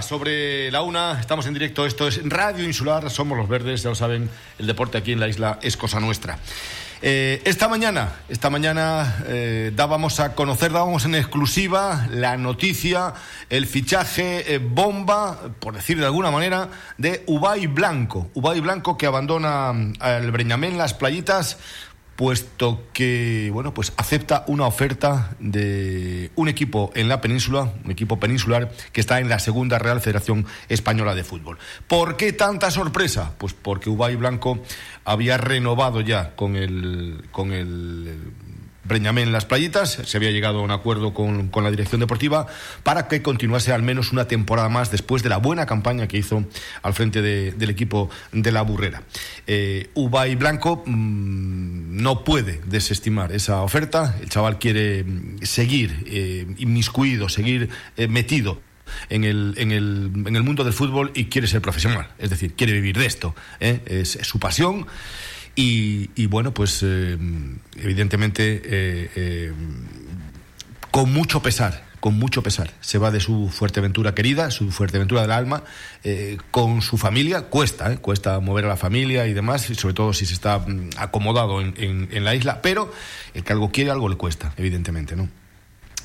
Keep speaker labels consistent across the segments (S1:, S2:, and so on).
S1: sobre la una, estamos en directo, esto es Radio Insular, somos los verdes, ya lo saben, el deporte aquí en la isla es cosa nuestra. Eh, esta mañana, esta mañana eh, dábamos a conocer, dábamos en exclusiva la noticia, el fichaje eh, bomba, por decir de alguna manera, de Ubay Blanco. Ubay Blanco que abandona el Breñamén, las playitas, puesto que bueno pues acepta una oferta de un equipo en la península, un equipo peninsular que está en la segunda Real Federación Española de Fútbol. ¿Por qué tanta sorpresa? Pues porque Ubay Blanco había renovado ya con el con el Breñamén en las playitas, se había llegado a un acuerdo con, la dirección deportiva para que continuase al menos una temporada más después de la buena campaña que hizo al frente del equipo de la Burrera. Eh, Ubay Blanco mm, no puede desestimar esa oferta, el chaval quiere mm, seguir eh, inmiscuido, seguir eh, metido en el, en, el, en el, mundo del fútbol y quiere ser profesional, es decir, quiere vivir de esto, es su pasión. Y, bueno, pues eh, evidentemente eh, eh, con mucho pesar, con mucho pesar. Se va de su Fuerteventura querida, su Fuerteventura del alma, con su familia. Cuesta, cuesta mover a la familia y demás, y sobre todo si se está mm, acomodado en, en, la isla, pero el que algo quiere, algo le cuesta, evidentemente, ¿no?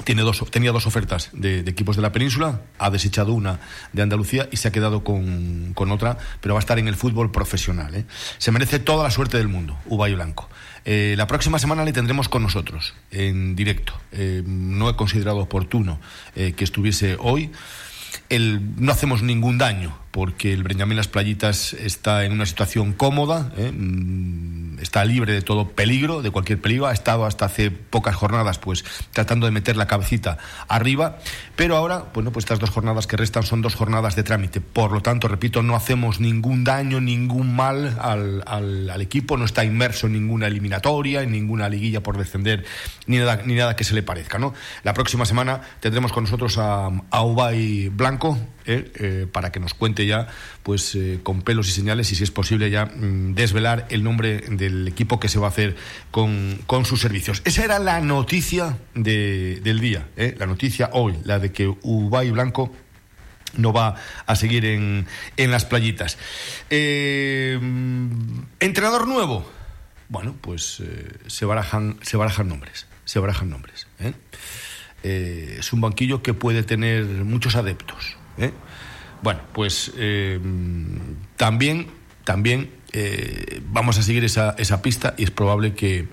S1: Tiene dos, tenía dos ofertas de, equipos de la península, ha desechado una de Andalucía y se ha quedado con, otra, pero va a estar en el fútbol profesional. ¿eh? Se merece toda la suerte del mundo, Ubay Blanco. Eh, la próxima semana le tendremos con nosotros, en directo. Eh, no he considerado oportuno que estuviese hoy. El, no hacemos ningún daño, porque el Breñamén Las Playitas está en una situación cómoda. Está libre de todo peligro, de cualquier peligro, ha estado hasta hace pocas jornadas pues tratando de meter la cabecita arriba, pero ahora, bueno, pues estas dos jornadas que restan son dos jornadas de trámite, por lo tanto, repito, no hacemos ningún daño, ningún mal al, al, equipo, no está inmerso en ninguna eliminatoria, en ninguna liguilla por descender, ni nada, ni nada que se le parezca, ¿no? La próxima semana tendremos con nosotros a, a Ubay Blanco, ¿eh? Eh, para que nos cuente ya, pues eh, con pelos y señales, y si es posible ya mm, desvelar el nombre del equipo que se va a hacer con, con sus servicios. Esa era la noticia de, del día, la noticia hoy, la de que Ubay Blanco no va a seguir en, en las playitas. entrenador nuevo. Bueno, pues se, barajan, se barajan nombres. Se barajan nombres. es un banquillo que puede tener muchos adeptos. ¿Eh? Bueno, pues eh, también, también eh, vamos a seguir esa, esa pista y es probable que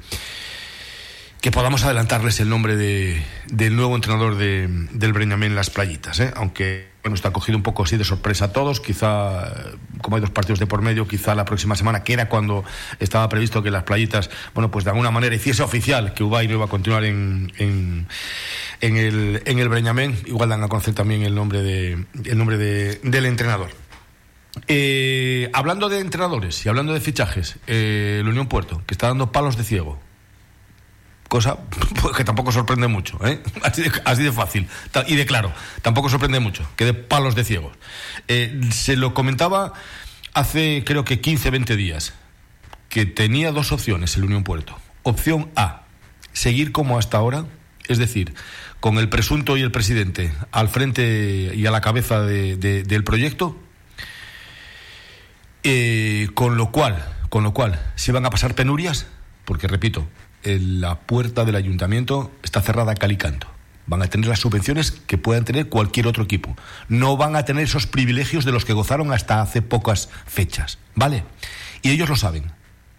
S1: que podamos adelantarles el nombre de, del nuevo entrenador de, del Breñamén Las Playitas, ¿eh? aunque bueno, está cogido un poco así de sorpresa a todos, quizá, como hay dos partidos de por medio, quizá la próxima semana, que era cuando estaba previsto que Las Playitas, bueno, pues de alguna manera hiciese oficial que Ubay no iba a continuar en, en, en el, en el Breñamén, igual dan a conocer también el nombre, de, el nombre de, del entrenador. Eh, hablando de entrenadores y hablando de fichajes, eh, el Unión Puerto, que está dando palos de ciego cosa pues, que tampoco sorprende mucho, ¿eh? así, de, fácil y de claro, tampoco sorprende mucho, que de palos de ciegos. Eh, se lo comentaba hace creo que 15, 20 días, que tenía dos opciones el Unión Puerto. Opción A, seguir como hasta ahora, es decir, con el presunto y el presidente al frente y a la cabeza del proyecto, eh, con lo cual, con lo cual, se van a pasar penurias, porque repito, la puerta del ayuntamiento está cerrada a calicanto. Van a tener las subvenciones que puedan tener cualquier otro equipo. No van a tener esos privilegios de los que gozaron hasta hace pocas fechas. ¿Vale? Y ellos lo saben.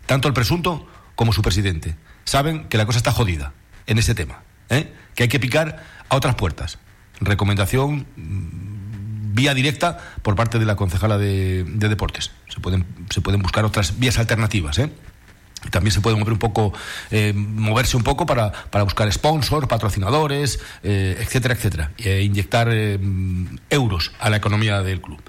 S1: Tanto el presunto como su presidente. Saben que la cosa está jodida en ese tema. ¿eh? Que hay que picar a otras puertas. Recomendación mm, vía directa por parte de la concejala de, deportes. Se pueden, se pueden buscar otras vías alternativas. ¿eh? También se puede mover un poco, eh, moverse un poco para, para buscar sponsors, patrocinadores, eh, etcétera, etcétera, e inyectar eh, euros a la economía del club.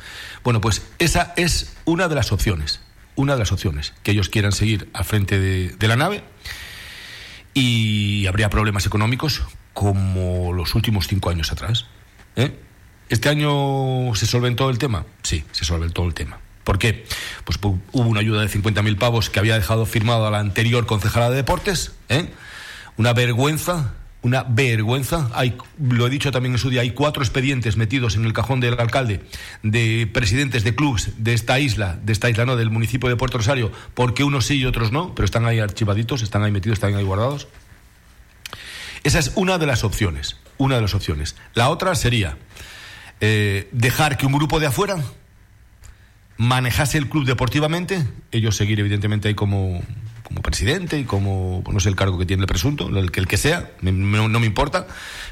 S1: Bueno, pues esa es una de las opciones, una de las opciones, que ellos quieran seguir al frente de, de la nave y habría problemas económicos como los últimos cinco años atrás. ¿Este año se solventó el tema? Sí, se solventó el tema. ¿Por qué? Pues hubo una ayuda de 50.000 pavos que había dejado firmado a la anterior concejala de deportes. ¿eh? Una vergüenza, una vergüenza. Hay, lo he dicho también en su día, hay cuatro expedientes metidos en el cajón del alcalde de presidentes de clubes de esta isla, de esta isla no, del municipio de Puerto Rosario, porque unos sí y otros no, pero están ahí archivaditos, están ahí metidos, están ahí guardados. Esa es una de las opciones, una de las opciones. La otra sería eh, dejar que un grupo de afuera manejase el club deportivamente, ellos seguir evidentemente ahí como, como presidente y como, no sé el cargo que tiene el presunto, el que, el que sea, no, me importa,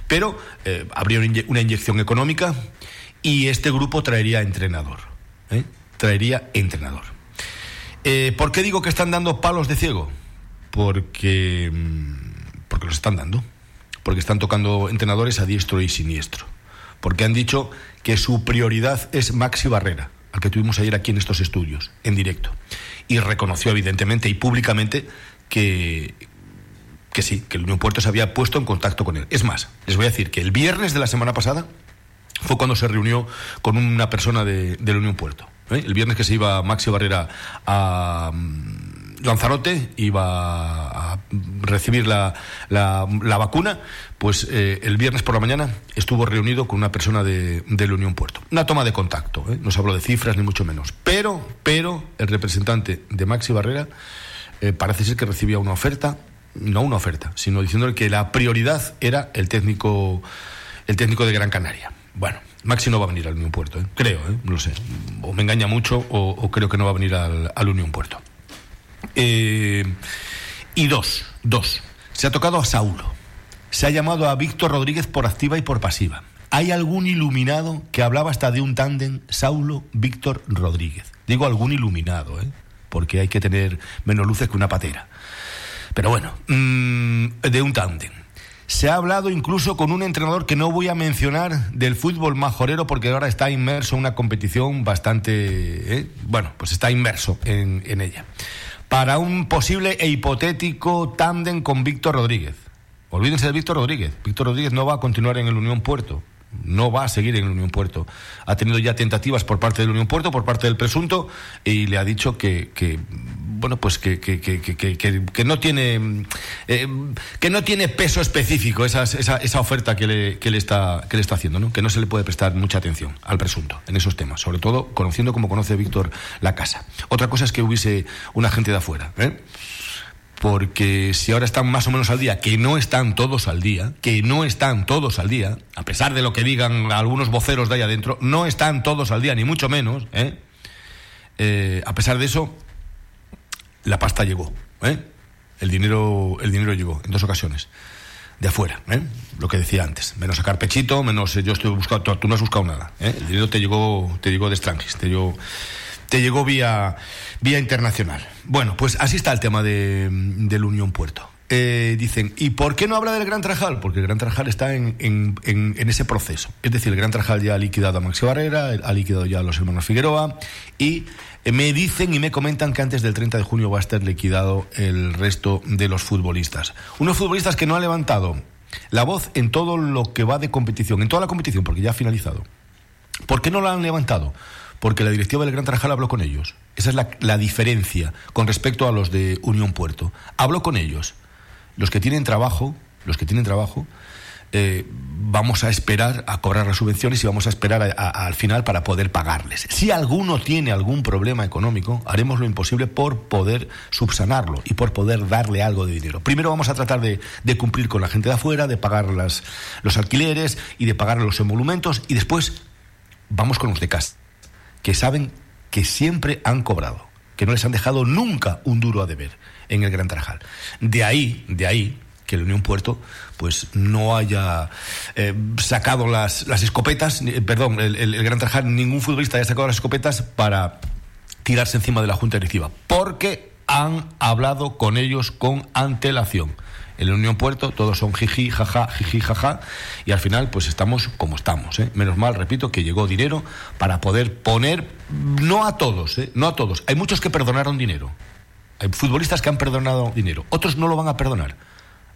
S1: pero eh, habría una inyección económica y este grupo traería entrenador, ¿eh? traería entrenador. Eh, ¿Por qué digo que están dando palos de ciego? Porque, mm, porque los están dando, porque están tocando entrenadores a diestro y siniestro, porque han dicho que su prioridad es Maxi Barrera al que tuvimos ayer aquí en estos estudios, en directo. Y reconoció evidentemente y públicamente que, que sí, que el Unión Puerto se había puesto en contacto con él. Es más, les voy a decir que el viernes de la semana pasada fue cuando se reunió con una persona de, la Unión Puerto. ¿eh? El viernes que se iba Maxi Barrera a Lanzarote iba a recibir la, la, vacuna, pues eh, el viernes por la mañana estuvo reunido con una persona de, de la Unión Puerto. Una toma de contacto, ¿eh? no se habló de cifras ni mucho menos. Pero, pero el representante de Maxi Barrera eh, parece ser que recibía una oferta, no una oferta, sino diciéndole que la prioridad era el técnico, el técnico de Gran Canaria. Bueno, Maxi no va a venir al Unión Puerto, creo, no sé. O me engaña mucho o, creo que no va a venir al, al Unión Puerto. Eh, y dos, dos. Se ha tocado a Saulo. Se ha llamado a Víctor Rodríguez por activa y por pasiva. Hay algún iluminado que hablaba hasta de un tándem Saulo-Víctor Rodríguez. Digo algún iluminado, ¿eh? porque hay que tener menos luces que una patera. Pero bueno, mm, de un tándem. Se ha hablado incluso con un entrenador que no voy a mencionar del fútbol majorero porque ahora está inmerso en una competición bastante... ¿eh? Bueno, pues está inmerso en, en ella para un posible e hipotético tándem con Víctor Rodríguez. Olvídense de Víctor Rodríguez. Víctor Rodríguez no va a continuar en el Unión Puerto no va a seguir en el Unión Puerto. Ha tenido ya tentativas por parte del Unión Puerto, por parte del presunto, y le ha dicho que, bueno, pues que, que, que, no tiene eh, que no tiene peso específico esa, esa, oferta que le, que le, está, que le está haciendo, ¿no? que no se le puede prestar mucha atención al presunto en esos temas, sobre todo conociendo como conoce Víctor la casa. Otra cosa es que hubiese un agente de afuera. ¿eh? Porque si ahora están más o menos al día, que no están todos al día, que no están todos al día, a pesar de lo que digan algunos voceros de ahí adentro, no están todos al día, ni mucho menos, ¿eh? Eh, a pesar de eso, la pasta llegó, ¿eh? el, dinero, el dinero llegó en dos ocasiones, de afuera, lo que decía antes, menos sacar pechito, menos yo estoy buscando, tú, no has buscado nada, el dinero te llegó, te llegó de extranjis, te llegó te llegó vía, vía internacional. Bueno, pues así está el tema de, del Unión Puerto. Eh, dicen, ¿y por qué no habla del Gran Trajal? Porque el Gran Trajal está en, en, en, ese proceso. Es decir, el Gran Trajal ya ha liquidado a Maxi Barrera, ha liquidado ya a los hermanos Figueroa y eh, me dicen y me comentan que antes del 30 de junio va a estar liquidado el resto de los futbolistas. Unos futbolistas que no han levantado la voz en todo lo que va de competición, en toda la competición, porque ya ha finalizado. ¿Por qué no la han levantado? Porque la directiva del Gran Tarajal habló con ellos. Esa es la, diferencia con respecto a los de Unión Puerto. Habló con ellos. Los que tienen trabajo, los que tienen trabajo, eh, vamos a esperar a cobrar las subvenciones y vamos a esperar al final para poder pagarles. Si alguno tiene algún problema económico, haremos lo imposible por poder subsanarlo y por poder darle algo de dinero. Primero vamos a tratar de, cumplir con la gente de afuera, de pagar las, los alquileres y de pagar los emolumentos y después vamos con los de casa que saben que siempre han cobrado, que no les han dejado nunca un duro a deber en el Gran Tarajal. De ahí, de ahí que el Unión Puerto pues no haya eh, sacado las, las escopetas, perdón, el, Gran Tarajal, ningún futbolista haya sacado las escopetas para tirarse encima de la Junta Directiva, porque han hablado con ellos con antelación en la Unión Puerto todos son jiji, jaja, jiji, jaja, y al final pues estamos como estamos. ¿eh? Menos mal, repito, que llegó dinero para poder poner, no a todos, ¿eh? no a todos, hay muchos que perdonaron dinero, hay futbolistas que han perdonado dinero, otros no lo van a perdonar.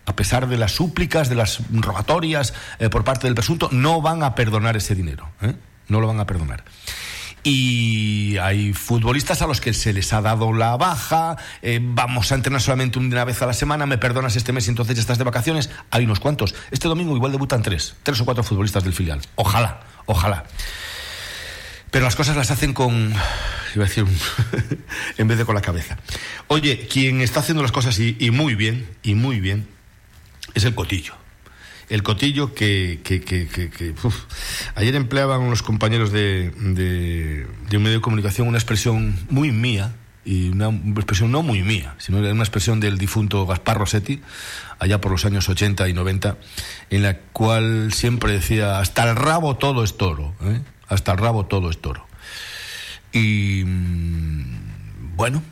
S1: A pesar de las súplicas, de las rogatorias eh, por parte del presunto, no van a perdonar ese dinero. ¿eh? No lo van a perdonar. Y hay futbolistas a los que se les ha dado la baja, eh, vamos a entrenar solamente una vez a la semana, me perdonas este mes y entonces ya estás de vacaciones, hay unos cuantos. Este domingo igual debutan tres, tres o cuatro futbolistas del filial. Ojalá, ojalá. Pero las cosas las hacen con, iba a decir, en vez de con la cabeza. Oye, quien está haciendo las cosas y, muy bien, y muy bien, es el cotillo. El cotillo que, ayer empleaban los compañeros de, un medio de comunicación una expresión muy mía, y una expresión no muy mía, sino una expresión del difunto Gaspar Rossetti, allá por los años 80 y 90, en la cual siempre decía, hasta el rabo todo es toro. ¿eh? hasta el rabo todo es toro. Y mm, bueno,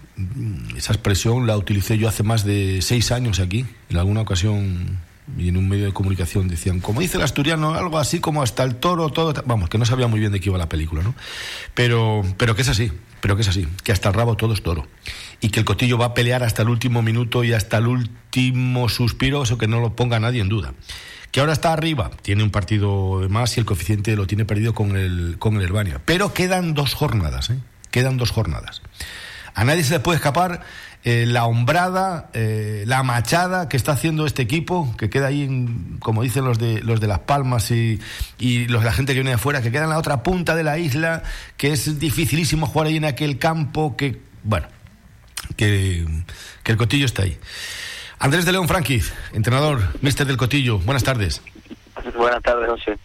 S1: esa expresión la utilicé yo hace más de seis años aquí, en alguna ocasión y en un medio de comunicación decían, como dice el asturiano, algo así como hasta el toro, todo, vamos, que no sabía muy bien de qué iba la película, ¿no? Pero, pero que es así, pero que es así, que hasta el rabo todo es toro. Y que el cotillo va a pelear hasta el último minuto y hasta el último suspiro, eso que no lo ponga nadie en duda que ahora está arriba, tiene un partido de más y el coeficiente lo tiene perdido con el, con el Herbania. Pero quedan dos jornadas, ¿eh? quedan dos jornadas. A nadie se le puede escapar eh, la hombrada, eh, la machada que está haciendo este equipo, que queda ahí, como dicen los de, los de Las Palmas y, y los de la gente que viene de afuera, que queda en la otra punta de la isla, que es dificilísimo jugar ahí en aquel campo, que, bueno, que, que el cotillo está ahí. Andrés de León Franquiz, entrenador, mister del Cotillo. Buenas tardes.
S2: Buenas tardes, José.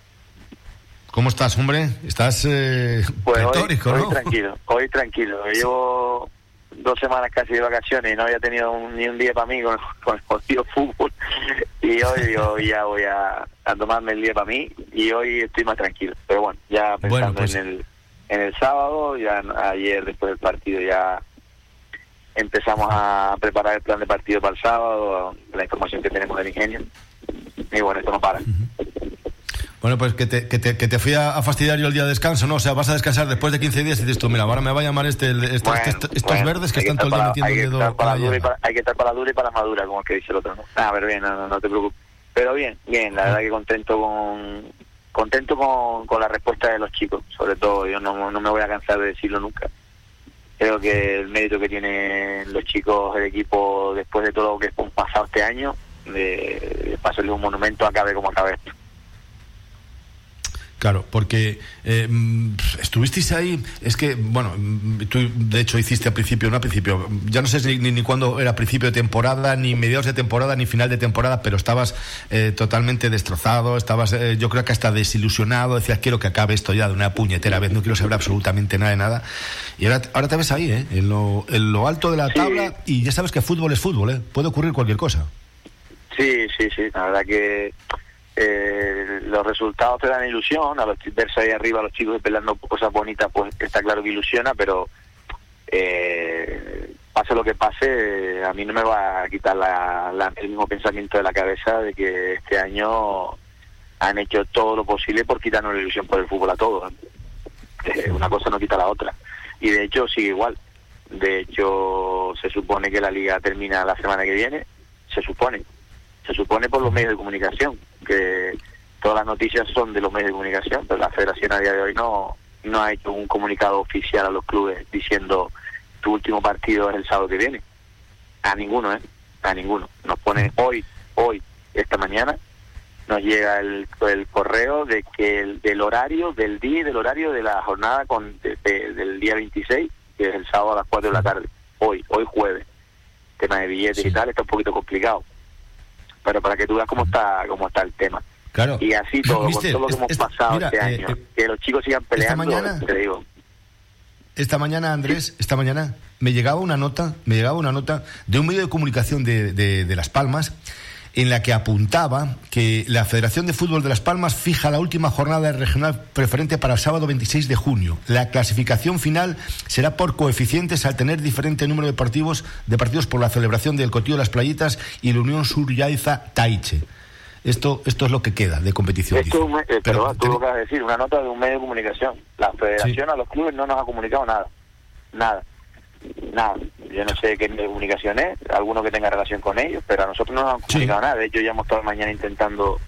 S1: ¿Cómo estás, hombre? Estás eh,
S2: pues hoy, tranquilo, hoy tranquilo. Llevo dos semanas casi de vacaciones y no había tenido ni un día para mí con, el partido fútbol. Y hoy ya voy a, tomarme el día para mí y hoy estoy más tranquilo. Pero bueno, ya pensando pues en, el, en el sábado, ya ayer después del partido ya empezamos a preparar el plan de partido para el sábado, la información que tenemos del ingenio. Y bueno, esto no para.
S1: Bueno, pues que te, que te, que te fui a, fastidiar yo el día de descanso, ¿no? O sea, vas a descansar después de 15 días y dices tú, mira, ahora me va a llamar este, estos, estos verdes que están todo el día metiendo el dedo.
S2: hay que estar para la dura y para la madura, como el que dice el otro, ¿no? a ver, bien, no, no, te preocupes. Pero bien, bien, la verdad que contento con contento con, con la respuesta de los chicos, sobre todo, yo no, no me voy a cansar de decirlo nunca creo que el mérito que tienen los chicos del equipo después de todo lo que hemos pasado este año, de, pasarle un monumento, acabe como acabe esto.
S1: Claro, porque eh, mm, estuvisteis ahí, es que, bueno, mm, tú de hecho hiciste al principio, no al principio, ya no sé ni, ni, cuándo era principio de temporada, ni mediados de temporada, ni final de temporada, pero estabas eh, totalmente destrozado, estabas, eh, yo creo que hasta desilusionado, decías, quiero que acabe esto ya de una puñetera vez, no quiero saber absolutamente nada de nada. Y ahora, ahora te ves ahí, ¿eh? en, lo, en lo alto de la tabla, y ya sabes que fútbol es fútbol, ¿eh? puede ocurrir cualquier cosa.
S2: Sí, sí, sí, la verdad que eh, los resultados te dan ilusión, a los verse ahí arriba, a los chicos peleando cosas bonitas, pues está claro que ilusiona, pero eh, pase lo que pase, a mí no me va a quitar la, el mismo pensamiento de la cabeza de que este año han hecho todo lo posible por quitarnos la ilusión por el fútbol a todos. Eh, una cosa no quita la otra. Y de hecho sigue igual. De hecho, se supone que la liga termina la semana que viene, se supone se supone por los medios de comunicación, que todas las noticias son de los medios de comunicación, pero la federación a día de hoy no, no ha hecho un comunicado oficial a los clubes diciendo tu último partido es el sábado que viene. A ninguno, ¿eh? A ninguno. Nos pone hoy, hoy, esta mañana, nos llega el, el correo de que el, del horario, del día y del horario de la jornada con del día 26, que es el sábado a las 4 de la tarde. Hoy, hoy jueves. Tema de billetes y tal, está un poquito complicado pero para que tú veas cómo está cómo está el tema.
S1: Claro.
S2: Y así todo, con todo lo que hemos pasado este eh, año, eh, que los chicos sigan peleando, esta mañana, te digo.
S1: Esta mañana, Andrés, esta mañana me llegaba una nota, me llegaba una nota de un medio de comunicación de, de, de Las Palmas en la que apuntaba que la Federación de Fútbol de Las Palmas fija la última jornada regional preferente para el sábado 26 de junio. La clasificación final será por coeficientes al tener diferente número de partidos, de partidos por la celebración del Cotillo de las Playitas y la Unión Sur Yaiza Taiche. Esto, esto es lo que queda de competición.
S2: Esto eh, pero, tú lo que vas a decir, una nota de un medio de comunicación. La federación a los clubes no nos ha comunicado nada. Nada nada, yo no sé qué comunicación es, alguno que tenga relación con ellos, pero a nosotros no nos han comunicado nada. De hecho, ya hemos estado mañana intentando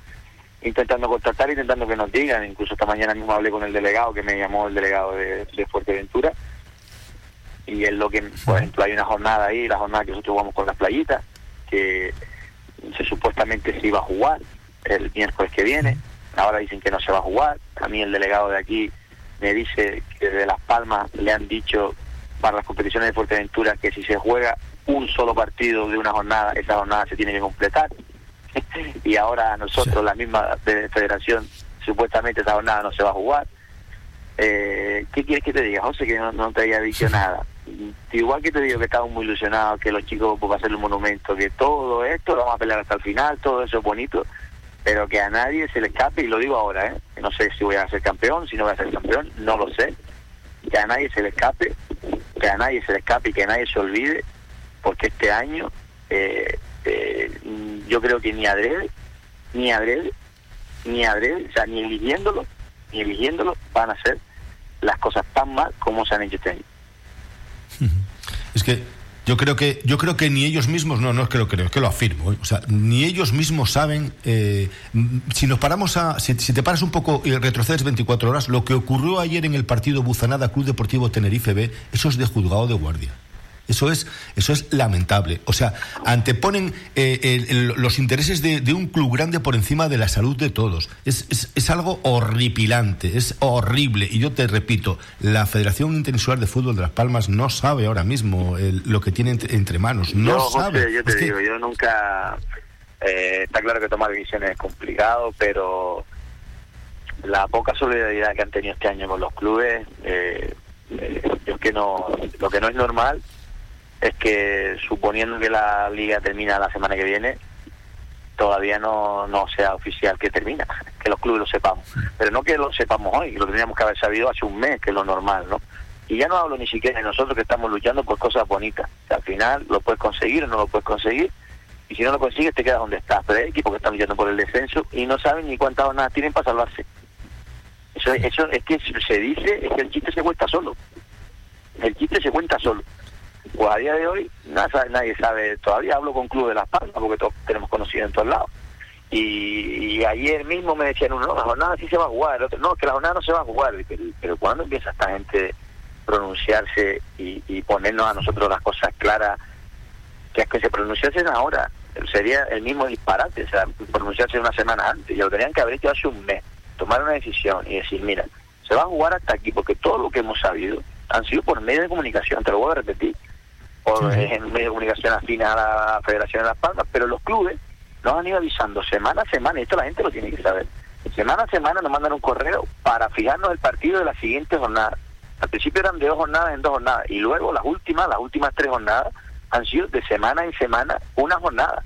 S2: intentando contactar, intentando que nos digan. Incluso esta mañana mismo hablé con el delegado, que me llamó el delegado de, de Fuerteventura. Y es lo que, por ejemplo, hay una jornada ahí, la jornada que nosotros jugamos con las playitas, que se supuestamente se iba a jugar el miércoles que viene. Ahora dicen que no se va a jugar. A mí el delegado de aquí me dice que de Las Palmas le han dicho para las competiciones de Fuerteventura que si se juega un solo partido de una jornada, esa jornada se tiene que completar. y ahora nosotros, la misma federación, supuestamente esa jornada no se va a jugar. Eh, ¿Qué quieres que te diga, José? Que no, te haya dicho nada. Igual que te digo que estamos muy ilusionados, que los chicos van a hacer un monumento, que todo esto lo vamos a pelear hasta el final, todo eso es bonito, pero que a nadie se le escape, y lo digo ahora, ¿eh? no sé si voy a ser campeón, si no voy a ser campeón, no lo sé, que a nadie se le escape, que a nadie se le escape y que nadie se olvide, porque este año eh, eh, yo creo que ni adrede, ni adrede, ni adrede, o sea, ni eligiéndolo, ni eligiéndolo van a ser las cosas tan mal como se han hecho este año.
S1: Es que yo creo que yo creo que ni ellos mismos no no es que lo creo es que lo afirmo ¿eh? o sea ni ellos mismos saben eh, si nos paramos a si, te paras un poco y retrocedes 24 horas lo que ocurrió ayer en el partido Buzanada Club Deportivo Tenerife B eso es de juzgado de guardia eso es, eso es lamentable. O sea, anteponen eh, los intereses de, un club grande por encima de la salud de todos. Es, es, algo horripilante, es horrible. Y yo te repito, la Federación Interinsular de Fútbol de Las Palmas no sabe ahora mismo lo que tiene entre, manos. No sabe.
S2: yo te digo, yo nunca. Eh, está claro que tomar decisiones es complicado, pero la poca solidaridad que han tenido este año con los clubes, eh, es que no, lo que no es normal es que suponiendo que la liga termina la semana que viene, todavía no, no sea oficial que termina, que los clubes lo sepamos. Pero no que lo sepamos hoy, lo tendríamos que haber sabido hace un mes, que es lo normal, ¿no? Y ya no hablo ni siquiera de nosotros que estamos luchando por cosas bonitas. al final lo puedes conseguir o no lo puedes conseguir. Y si no lo consigues, te quedas donde estás. Pero hay equipos que están luchando por el descenso y no saben ni cuántas jornadas tienen para salvarse. Eso, eso es que se dice, es que el chiste se cuenta solo. El chiste se cuenta solo. Pues a día de hoy nadie sabe, todavía hablo con Club de Las Palmas porque todos tenemos conocido en todos lados. Y, ayer mismo me decían uno, no, la jornada sí se va a jugar, el otro, no, que la jornada no se va a jugar. Pero, pero ¿cuándo empieza esta gente pronunciarse y, ponernos a nosotros las cosas claras? Que es que se pronunciasen ahora, sería el mismo disparate, o sea, pronunciarse una semana antes. Y lo tenían que haber hecho hace un mes, tomar una decisión y decir, mira, se va a jugar hasta aquí, porque todo lo que hemos sabido han sido por medio de comunicación, te lo voy a repetir por en medio de comunicación afín a la Federación de Las Palmas, pero los clubes nos han ido avisando semana a semana, y esto la gente lo tiene que saber. Semana a semana nos mandan un correo para fijarnos el partido de la siguiente jornada. Al principio eran de dos jornadas en dos jornadas, y luego las últimas, las últimas tres jornadas, han sido de semana en semana una jornada.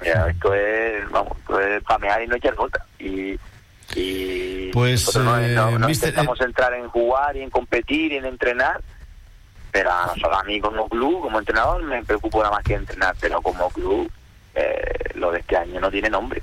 S2: esto es, vamos, esto es pamear y no echar gota. Y, y
S1: pues no,
S2: eh, intentamos eh, entrar en jugar y en competir y en entrenar pero a, mí como club, como entrenador, me preocupo nada más que entrenar, pero como club, eh, lo de este año no tiene nombre.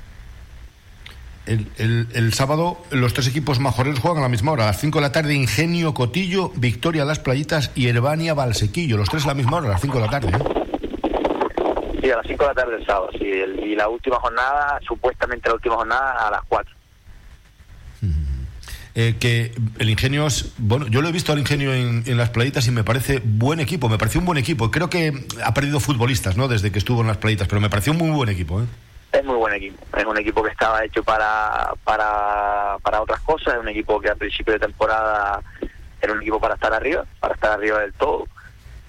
S1: El, el, el, sábado los tres equipos majoreros juegan a la misma hora, a las 5 de la tarde Ingenio Cotillo, Victoria Las Playitas y Herbania Valsequillo, los tres a la misma hora, a las 5 de la tarde.
S2: ¿eh? Sí, a las 5 de la tarde el sábado, sí, y la última jornada, supuestamente la última jornada a las 4.
S1: Eh, que el ingenio es, bueno, yo lo he visto al ingenio en, las playitas y me parece buen equipo, me pareció un buen equipo. Creo que ha perdido futbolistas, ¿no? Desde que estuvo en las playitas, pero me pareció un muy buen equipo, ¿eh?
S2: Es muy buen equipo, es un equipo que estaba hecho para, para, para otras cosas, es un equipo que al principio de temporada era un equipo para estar arriba, para estar arriba del todo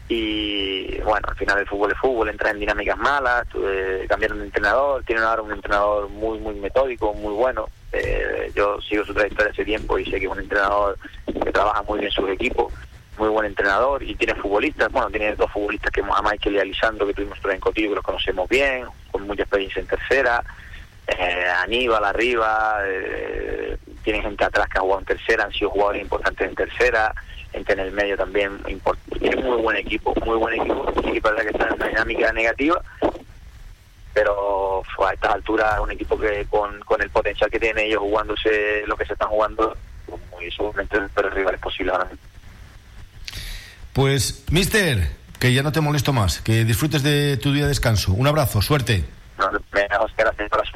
S2: y bueno, al final el fútbol es fútbol, entra en dinámicas malas, cambiaron de entrenador, tienen ahora un entrenador muy muy metódico, muy bueno, eh, yo sigo su trayectoria hace tiempo y sé que es un entrenador que trabaja muy bien sus equipos, muy buen entrenador y tiene futbolistas, bueno, tiene dos futbolistas que a Michael y a que tuvimos en Cotillo que los conocemos bien, con mucha experiencia en tercera, eh, Aníbal arriba, eh, tienen gente atrás que ha jugado en tercera, han sido jugadores importantes en tercera, gente en el medio también, tiene muy buen equipo, muy buen equipo, y para que está en una dinámica negativa, pero a estas alturas un equipo que con, con el potencial que tiene ellos jugándose lo que se están jugando, muy seguramente el peor rival es posible ahora mismo.
S1: Pues, mister, que ya no te molesto más, que disfrutes de tu día de descanso. Un abrazo, suerte.
S2: No, gracias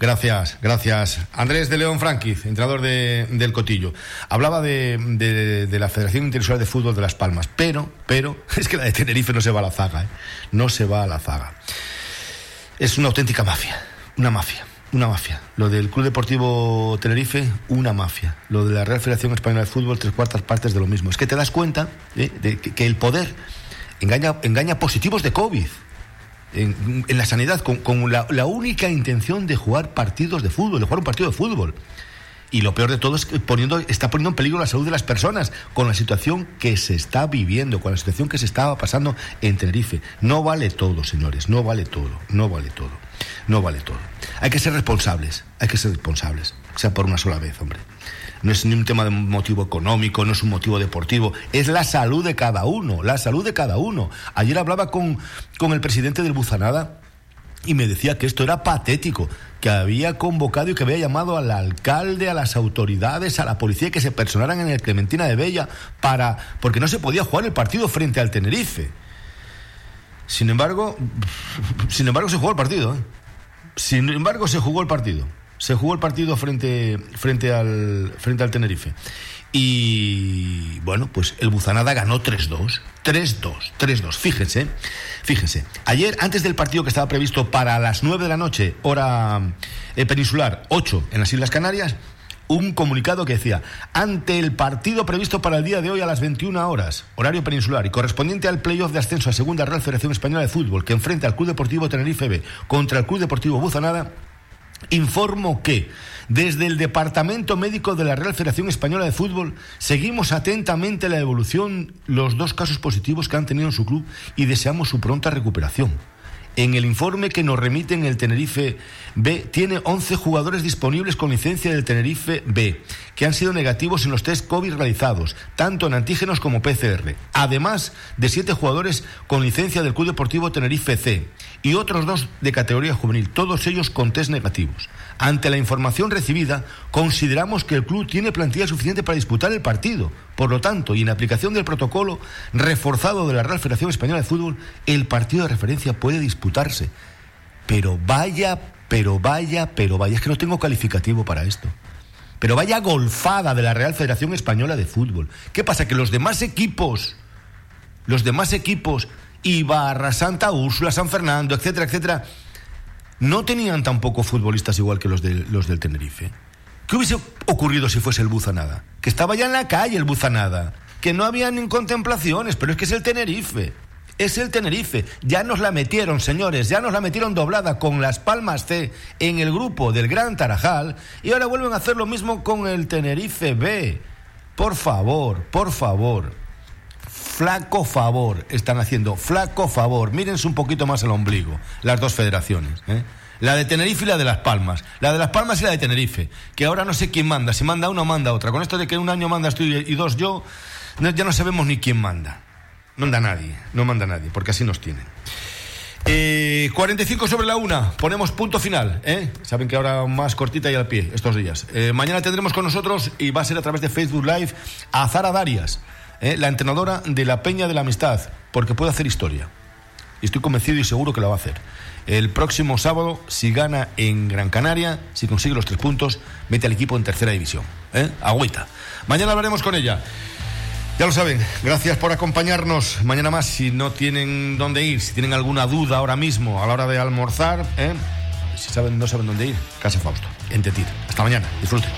S1: Gracias, gracias. Andrés de León Franquiz, entrenador de, del Cotillo. Hablaba de, de, la Federación Internacional de Fútbol de Las Palmas, pero, pero, es que la de Tenerife no se va a la zaga, ¿eh? no se va a la zaga. Es una auténtica mafia, una mafia, una mafia. Lo del Club Deportivo Tenerife, una mafia. Lo de la Real Federación Española de Fútbol, tres cuartas partes de lo mismo. Es que te das cuenta ¿eh? de que, el poder engaña, engaña positivos de COVID en, la sanidad con, la, única intención de jugar partidos de fútbol, de jugar un partido de fútbol. Y lo peor de todo es que poniendo, está poniendo en peligro la salud de las personas con la situación que se está viviendo, con la situación que se estaba pasando en Tenerife. No vale todo, señores, no vale todo, no vale todo, no vale todo. Hay que ser responsables, hay que ser responsables, sea por una sola vez, hombre no es ni un tema de motivo económico, no es un motivo deportivo, es la salud de cada uno, la salud de cada uno. Ayer hablaba con, con el presidente del Buzanada y me decía que esto era patético, que había convocado y que había llamado al alcalde, a las autoridades, a la policía que se personaran en el Clementina de Bella para porque no se podía jugar el partido frente al Tenerife. Sin embargo, sin embargo se jugó el partido. ¿eh? Sin embargo se jugó el partido se jugó el partido frente, frente, al, frente al Tenerife. Y bueno, pues el Buzanada ganó 3-2. 3-2, 3-2. Fíjense, fíjense. Ayer, antes del partido que estaba previsto para las 9 de la noche, hora eh, peninsular, 8 en las Islas Canarias, un comunicado que decía, ante el partido previsto para el día de hoy a las 21 horas, horario peninsular y correspondiente al playoff de ascenso a Segunda Real Federación Española de Fútbol, que enfrenta al Club Deportivo Tenerife B contra el Club Deportivo Buzanada, Informo que desde el Departamento Médico de la Real Federación Española de Fútbol seguimos atentamente la evolución, los dos casos positivos que han tenido en su club y deseamos su pronta recuperación. En el informe que nos remiten el Tenerife B, tiene 11 jugadores disponibles con licencia del Tenerife B, que han sido negativos en los test COVID realizados, tanto en antígenos como PCR, además de 7 jugadores con licencia del Club Deportivo Tenerife C y otros dos de categoría juvenil, todos ellos con test negativos. Ante la información recibida, consideramos que el club tiene plantilla suficiente para disputar el partido. Por lo tanto, y en aplicación del protocolo reforzado de la Real Federación Española de Fútbol, el partido de referencia puede disputarse. Pero vaya, pero vaya, pero vaya, es que no tengo calificativo para esto. Pero vaya golfada de la Real Federación Española de Fútbol. ¿Qué pasa? Que los demás equipos, los demás equipos, Ibarra, Santa Úrsula, San Fernando, etcétera, etcétera, no tenían tampoco futbolistas igual que los, de, los del Tenerife. ¿Qué hubiese ocurrido si fuese el Buzanada? Que estaba ya en la calle el Buzanada, que no había ni contemplaciones, pero es que es el Tenerife. Es el Tenerife. Ya nos la metieron, señores, ya nos la metieron doblada con las Palmas C en el grupo del Gran Tarajal y ahora vuelven a hacer lo mismo con el Tenerife B. Por favor, por favor. Flaco favor están haciendo, flaco favor. Mírense un poquito más el ombligo, las dos federaciones. ¿eh? La de Tenerife y la de Las Palmas. La de Las Palmas y la de Tenerife. Que ahora no sé quién manda, si manda una o manda otra. Con esto de que un año mandas tú y dos yo, ya no sabemos ni quién manda. Manda nadie, no manda nadie, porque así nos tienen. 45 eh, sobre la una, ponemos punto final. ¿eh? Saben que ahora más cortita y al pie estos días. Eh, mañana tendremos con nosotros, y va a ser a través de Facebook Live, a Zara Darias. ¿eh? la entrenadora de la Peña de la Amistad, porque puede hacer historia. Y estoy convencido y seguro que la va a hacer. El próximo sábado, si gana en Gran Canaria, si consigue los tres puntos, mete al equipo en tercera división. ¿eh? Agüita. Mañana hablaremos con ella. Ya lo saben, gracias por acompañarnos. Mañana más, si no tienen dónde ir, si tienen alguna duda ahora mismo a la hora de almorzar, ¿eh? si saben, no saben dónde ir, Casa Fausto, en Tetir. Hasta mañana, disfruten.